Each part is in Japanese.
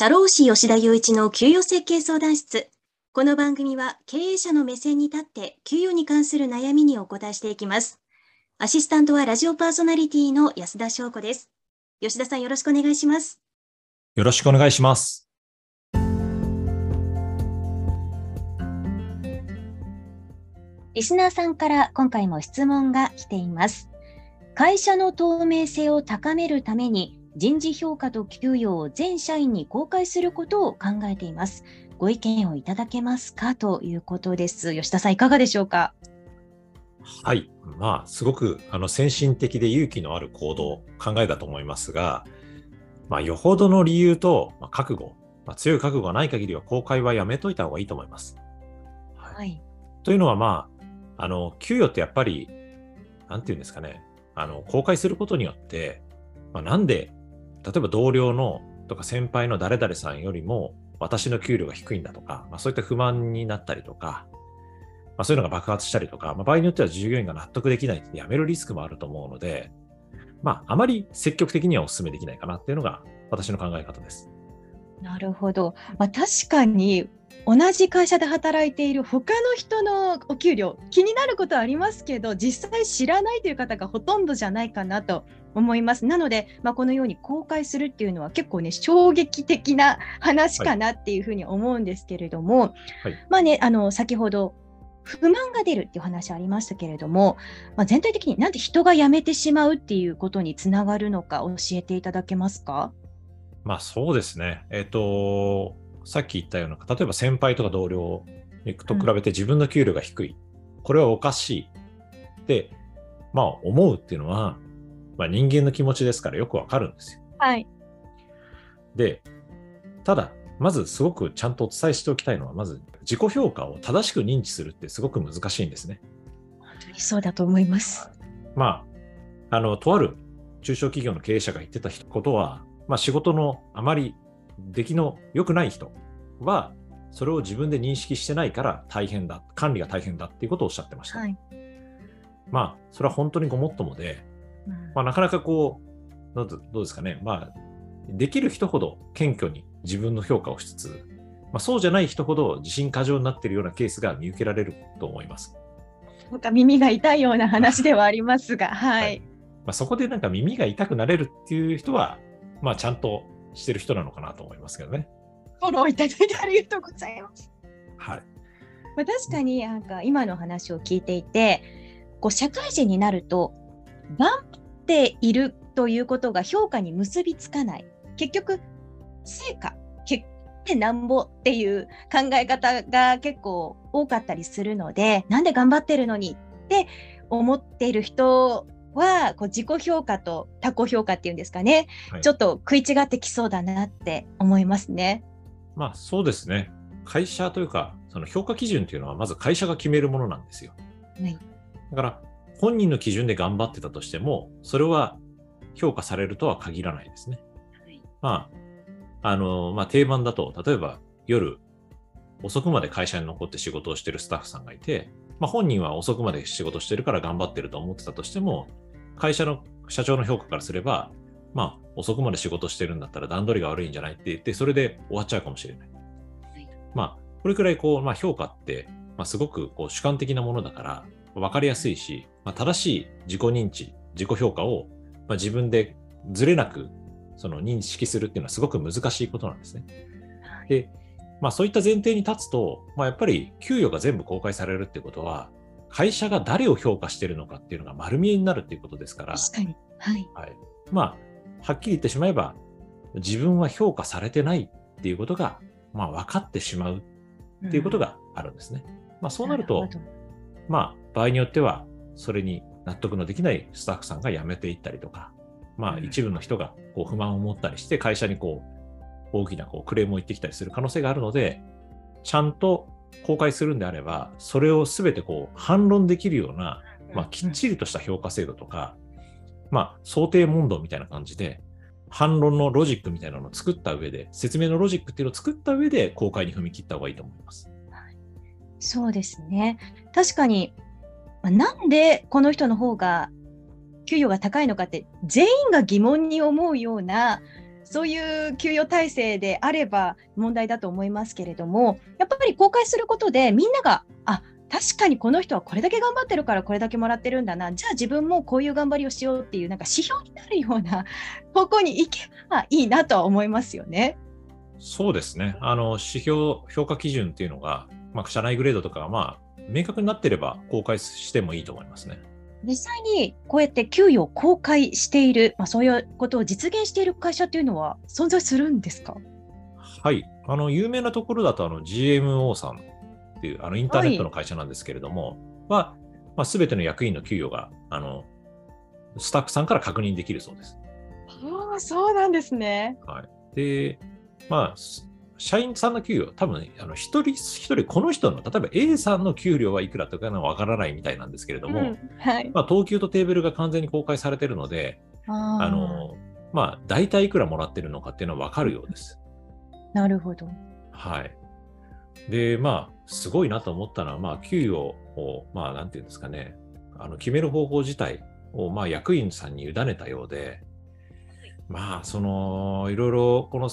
社労士吉田雄一の給与設計相談室。この番組は経営者の目線に立って給与に関する悩みにお答えしていきます。アシスタントはラジオパーソナリティの安田翔子です。吉田さんよろしくお願いします。よろしくお願いします。リスナーさんから今回も質問が来ています。会社の透明性を高めるために人事評価と給与を全社員に公開することを考えています。ご意見をいただけますかということです。吉田さん、いかがでしょうか？はい。まあ、すごくあの先進的で勇気のある行動、考えだと思いますが、まあ、よほどの理由と、まあ、覚悟、まあ、強い覚悟がない限りは公開はやめといた方がいいと思います。はい。はい、というのは、まあ、あの、給与ってやっぱり、なんていうんですかね、あの、公開することによって、まあ、なんで例えば同僚のとか先輩の誰々さんよりも私の給料が低いんだとか、まあ、そういった不満になったりとか、まあ、そういうのが爆発したりとか、まあ、場合によっては従業員が納得できないって辞めるリスクもあると思うので、まあ、あまり積極的にはお勧めできないかなっていうのが私の考え方です。なるほど。まあ、確かに同じ会社で働いている他の人のお給料気になることはありますけど実際知らないという方がほとんどじゃないかなと思います。なので、まあ、このように公開するっていうのは結構ね衝撃的な話かなっていうふうに思うんですけれども、はい、まあねあの先ほど不満が出るっていう話ありましたけれども、まあ、全体的になんで人が辞めてしまうっていうことにつながるのか教えていただけますか？まあそうですね。えっ、ー、と、さっき言ったような、例えば先輩とか同僚と比べて自分の給料が低い。うん、これはおかしい。で、まあ思うっていうのは、まあ、人間の気持ちですからよくわかるんですよ。はい。で、ただ、まずすごくちゃんとお伝えしておきたいのは、まず自己評価を正しく認知するってすごく難しいんですね。本当にそうだと思います。まあ、あの、とある中小企業の経営者が言ってたことは、まあ、仕事のあまり出来の良くない人は、それを自分で認識してないから大変だ、管理が大変だっていうことをおっしゃってました。はい、まあ、それは本当にごもっともで、うん、まあ、なかなかこう、どうですかね、まあ、できる人ほど謙虚に自分の評価をしつつ、まあ、そうじゃない人ほど自信過剰になっているようなケースが見受けられると思います。なんか耳が痛いような話ではありますが、はい、はい、まあ、そこでなんか耳が痛くなれるっていう人は、まあ、ちゃんとしてる人なのかなと思いますけどね。フォローいただいてありがとうございます。はい。まあ、確かになんか今の話を聞いていて、こう社会人になると、頑張っているということが評価に結びつかない。結局、成果、結果なんぼっていう考え方が結構多かったりするので、なんで頑張ってるのにって思っている人はこう自己評価と他己評価っていうんですかね、はい、ちょっと食い違ってきそうだなって思いますね。まあそうですね。会社というか、その評価基準というのはまず会社が決めるものなんですよ。はい、だから本人の基準で頑張ってたとしても、それは評価されるとは限らないですね。はい、まあ、あの、まあ定番だと、例えば夜遅くまで会社に残って仕事をしてるスタッフさんがいて、まあ、本人は遅くまで仕事してるから頑張ってると思ってたとしても、会社の社長の評価からすれば、まあ、遅くまで仕事してるんだったら段取りが悪いんじゃないって言って、それで終わっちゃうかもしれない。はい、まあ、これくらいこう、まあ、評価って、まあ、すごくこう主観的なものだから、分かりやすいし、まあ、正しい自己認知、自己評価を、まあ、自分でずれなくその認識するっていうのはすごく難しいことなんですね。で、まあそういった前提に立つと、まあやっぱり給与が全部公開されるってことは、会社が誰を評価しているのかっていうのが丸見えになるっていうことですから。確かに。はい。はい、まあ、はっきり言ってしまえば、自分は評価されてないっていうことが、まあ分かってしまうっていうことがあるんですね。うん、まあそうなると、るまあ場合によっては、それに納得のできないスタッフさんが辞めていったりとか、まあ一部の人がこう不満を持ったりして、会社にこう大きなこうクレームを言ってきたりする可能性があるので、ちゃんと公開するんであれば、それをすべてこう反論できるような、まあ、きっちりとした評価制度とか、まあ、想定問答みたいな感じで、反論のロジックみたいなのを作った上で、説明のロジックっていうのを作った上で公開に踏み切った方がいいと思います。そうですね。確かに、なんでこの人の方が給与が高いのかって、全員が疑問に思うようなそういう給与体制であれば問題だと思いますけれども、やっぱり公開することで、みんなが、あ確かにこの人はこれだけ頑張ってるからこれだけもらってるんだな、じゃあ自分もこういう頑張りをしようっていう、なんか指標になるような方向に行けばいいなとは思いますよね。そうですね。あの、指標、評価基準っていうのが、まあ、社内グレードとか、まあ、明確になってれば公開してもいいと思いますね。実際にこうやって給与を公開している、まあ、そういうことを実現している会社っていうのは存在するんですか？はい。あの、有名なところだと、あの、GMO さんっていう、あの、インターネットの会社なんですけれども、はい、は、まあ、すべての役員の給与が、あの、スタッフさんから確認できるそうです。ああ、そうなんですね。はい。で、まあ、社員さんの給与、多分あの一人一人、この人の、例えば A さんの給料はいくらとかわからないみたいなんですけれども、うんはい、まあ、等級とテーブルが完全に公開されているので、あのまあ、大体いくらもらってるのかっていうのは分かるようです。なるほど。はい。で、まあ、すごいなと思ったのは、まあ、給与を、まあ、なんていうんですかね、あの決める方法自体を、まあ、役員さんに委ねたようで、まあ、その、いろいろ、この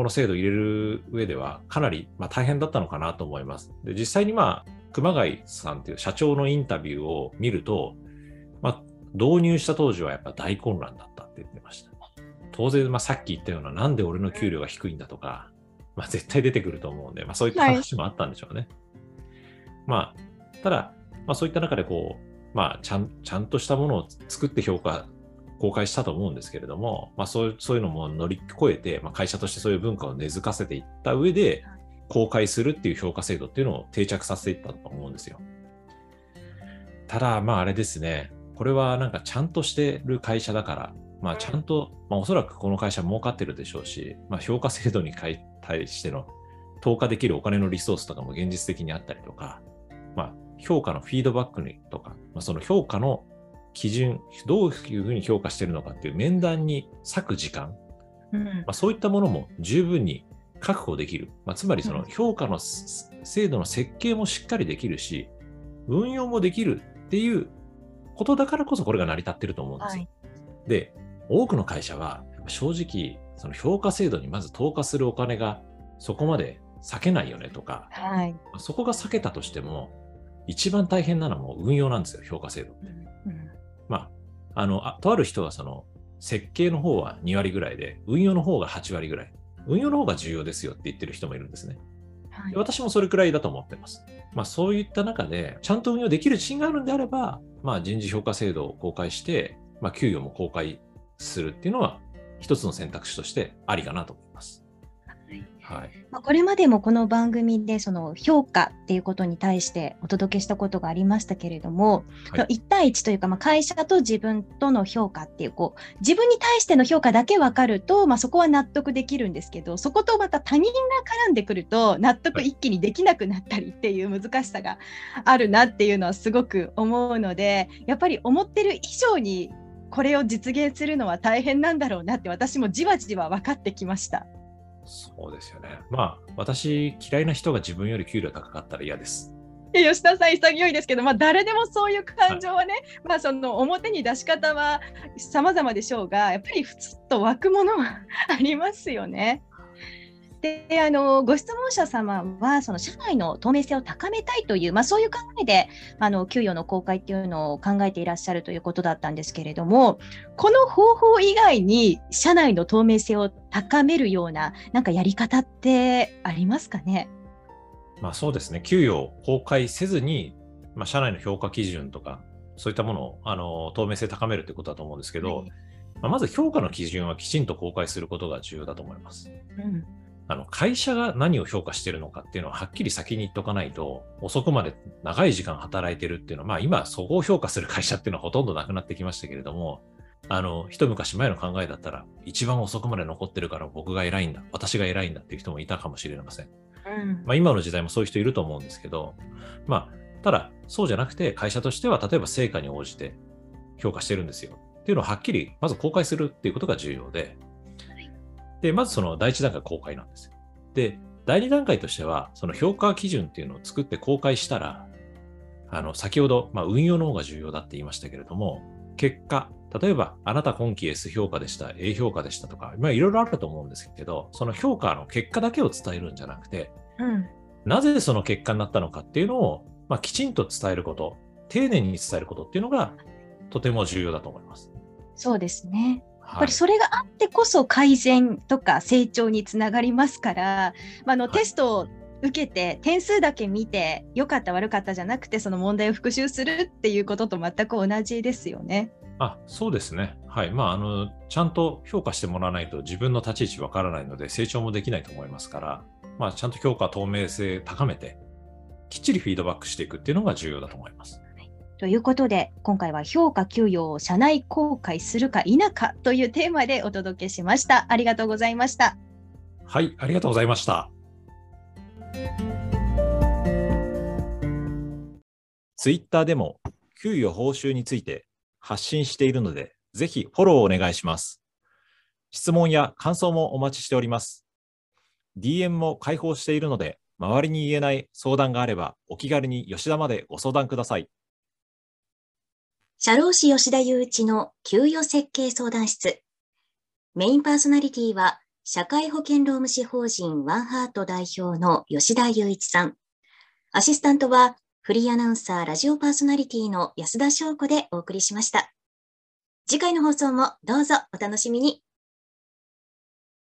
この制度を入れる上ではかなり、まあ、大変だったのかなと思います。で実際に、まあ、熊谷さんという社長のインタビューを見ると、まあ、導入した当時はやっぱ大混乱だったって言ってました。当然、まあ、さっき言ったような、なんで俺の給料が低いんだとか、まあ、絶対出てくると思うんで、まあ、そういった話もあったんでしょうね。はい、まあ、ただ、まあ、そういった中でこう、まあ、ちゃんちゃんとしたものを作って評価公開したと思うんですけれども、まあ、そうそういうのも乗り越えて、まあ、会社としてそういう文化を根付かせていった上で、公開するっていう評価制度っていうのを定着させていったと思うんですよ。ただ、まああれですね、これはなんかちゃんとしてる会社だから、まあちゃんと、まあおそらくこの会社儲かってるでしょうし、まあ評価制度に対しての投下できるお金のリソースとかも現実的にあったりとか、まあ評価のフィードバックにとか、まあ、その評価の基準、どういうふうに評価しているのかっていう面談に割く時間、うん、まあ、そういったものも十分に確保できる。まあ、つまりその評価の制度の設計もしっかりできるし、運用もできるっていうことだからこそこれが成り立ってると思うんですよ。はい、で、多くの会社は正直、その評価制度にまず投下するお金がそこまで避けないよねとか、はい、そこが避けたとしても、一番大変なのはもう運用なんですよ、評価制度って。うんあ、あのあとある人はその設計の方は2割ぐらいで、運用の方が8割ぐらい。運用の方が重要ですよって言ってる人もいるんですね。はい、私もそれくらいだと思ってます。まあ、そういった中で、ちゃんと運用できる自信があるんであれば、まあ、人事評価制度を公開して、まあ、給与も公開するっていうのは、一つの選択肢としてありかなと思います。はい、まあ、これまでもこの番組でその評価っていうことに対してお届けしたことがありましたけれども、はい、1対1というか、まあ、会社と自分との評価っていうこう自分に対しての評価だけ分かると、まあ、そこは納得できるんですけどそことまた他人が絡んでくると納得一気にできなくなったりっていう難しさがあるなっていうのはすごく思うのでやっぱり思ってる以上にこれを実現するのは大変なんだろうなって私もじわじわ分かってきました。そうですよね。まあ、私、嫌いな人が自分より給料高かったら嫌です。吉田さん潔いですけど、まあ、誰でもそういう感情はね、はい、まあ、その表に出し方は様々でしょうがやっぱりふつっと湧くものはありますよね。であのご質問者様はその社内の透明性を高めたいという、まあ、そういう考えであの給与の公開っていうのを考えていらっしゃるということだったんですけれどもこの方法以外に社内の透明性を高めるようななんかやり方ってありますかね？まあそうですね。給与を公開せずに、まあ、社内の評価基準とかそういったものをあの透明性高めるということだと思うんですけど、はい。まあ、まず評価の基準はきちんと公開することが重要だと思います。うんあの会社が何を評価してるのかっていうのははっきり先に言っとかないと、遅くまで長い時間働いてるっていうのは、まあ今、そこを評価する会社っていうのはほとんどなくなってきましたけれども、あの、一昔前の考えだったら、一番遅くまで残ってるから僕が偉いんだ、私が偉いんだっていう人もいたかもしれません。うん、まあ今の時代もそういう人いると思うんですけど、まあ、ただ、そうじゃなくて、会社としては、例えば成果に応じて評価してるんですよっていうのをはっきり、まず公開するっていうことが重要で、で、まずその第一段階公開なんですよ。で、第二段階としては、その評価基準っていうのを作って公開したら、あの、先ほど、まあ、運用の方が重要だって言いましたけれども、結果、例えば、あなた今期 S 評価でした、A 評価でしたとか、まあ、いろいろあると思うんですけど、その評価の結果だけを伝えるんじゃなくて、うん、なぜその結果になったのかっていうのを、まあ、きちんと伝えること、丁寧に伝えることっていうのが、とても重要だと思います。そうですね。やっぱりそれがあってこそ改善とか成長につながりますから、まあ、のテストを受けて点数だけ見て良かった悪かったじゃなくてその問題を復習するっていうことと全く同じですよね。あそうですね。はい。まあ、あの、ちゃんと評価してもらわないと自分の立ち位置わからないので成長もできないと思いますから、まあ、ちゃんと評価透明性高めて、きっちりフィードバックしていくっていうのが重要だと思います。ということで、今回は評価給与を社内公開するか否かというテーマでお届けしました。ありがとうございました。はい、ありがとうございました。ツイッターでも給与報酬について発信しているので、ぜひフォローお願いします。質問や感想もお待ちしております。DM も開放しているので、周りに言えない相談があれば、お気軽に吉田までご相談ください。社労士吉田雄一の給与設計相談室。メインパーソナリティは、社会保険労務士法人ワンハート代表の吉田雄一さん。アシスタントは、フリーアナウンサー、ラジオパーソナリティの安田翔子でお送りしました。次回の放送もどうぞお楽しみに。